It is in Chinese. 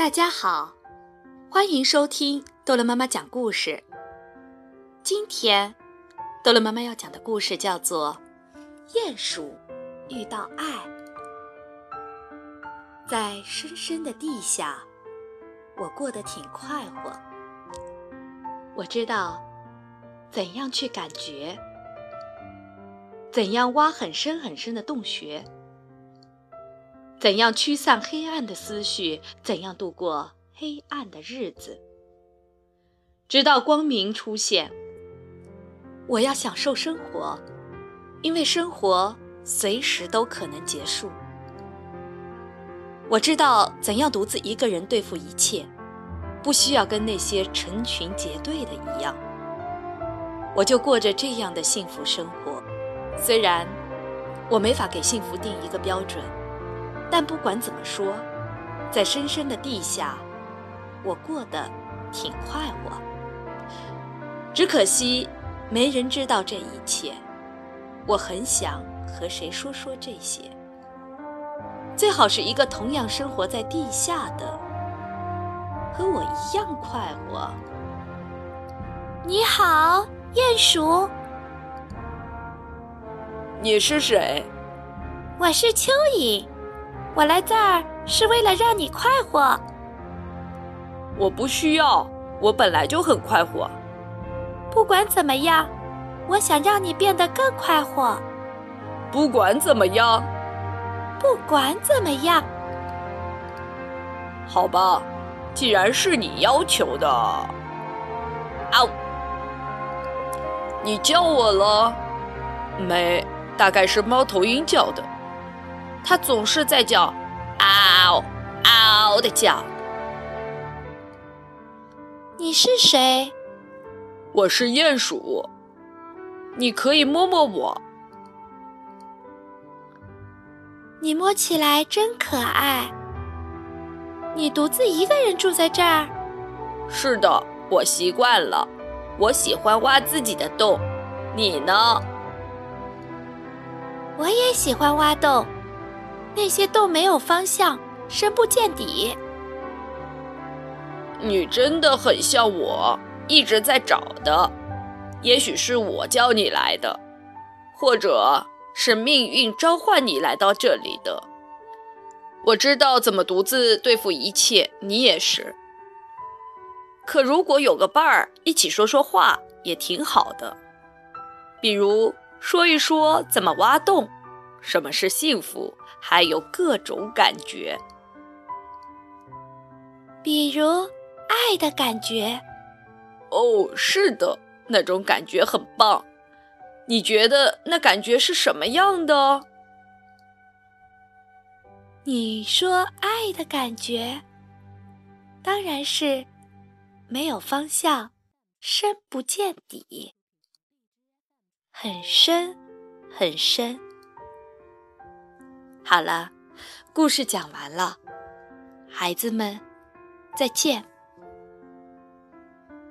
大家好，欢迎收听逗乐妈妈讲故事。今天，逗乐妈妈要讲的故事叫做《鼹鼠遇到爱》。在深深的地下，我过得挺快活。我知道怎样去感觉，怎样挖很深很深的洞穴。怎样驱散黑暗的思绪？怎样度过黑暗的日子？直到光明出现。我要享受生活，因为生活随时都可能结束。我知道怎样独自一个人对付一切，不需要跟那些成群结队的一样。我就过着这样的幸福生活。虽然我没法给幸福定一个标准。但不管怎么说，在深深的地下，我过得挺快活。只可惜，没人知道这一切。我很想和谁说说这些，最好是一个同样生活在地下的，和我一样快活。你好，鼹鼠。你是谁？我是蚯蚓。我来这儿是为了让你快活。我不需要，我本来就很快活。不管怎么样，我想让你变得更快活。不管怎么样，不管怎么样，好吧，既然是你要求的，啊，你叫我了？没，大概是猫头鹰叫的。它总是在叫“嗷嗷”的叫。你是谁？我是鼹鼠。你可以摸摸我。你摸起来真可爱。你独自一个人住在这儿？是的，我习惯了。我喜欢挖自己的洞。你呢？我也喜欢挖洞。那些洞没有方向，深不见底。你真的很像我，一直在找的。也许是我叫你来的，或者是命运召唤你来到这里的。我知道怎么独自对付一切，你也是。可如果有个伴儿，一起说说话也挺好的。比如说一说怎么挖洞，什么是幸福。还有各种感觉，比如爱的感觉。哦，是的，那种感觉很棒。你觉得那感觉是什么样的？你说爱的感觉，当然是没有方向，深不见底，很深，很深。好了，故事讲完了，孩子们，再见。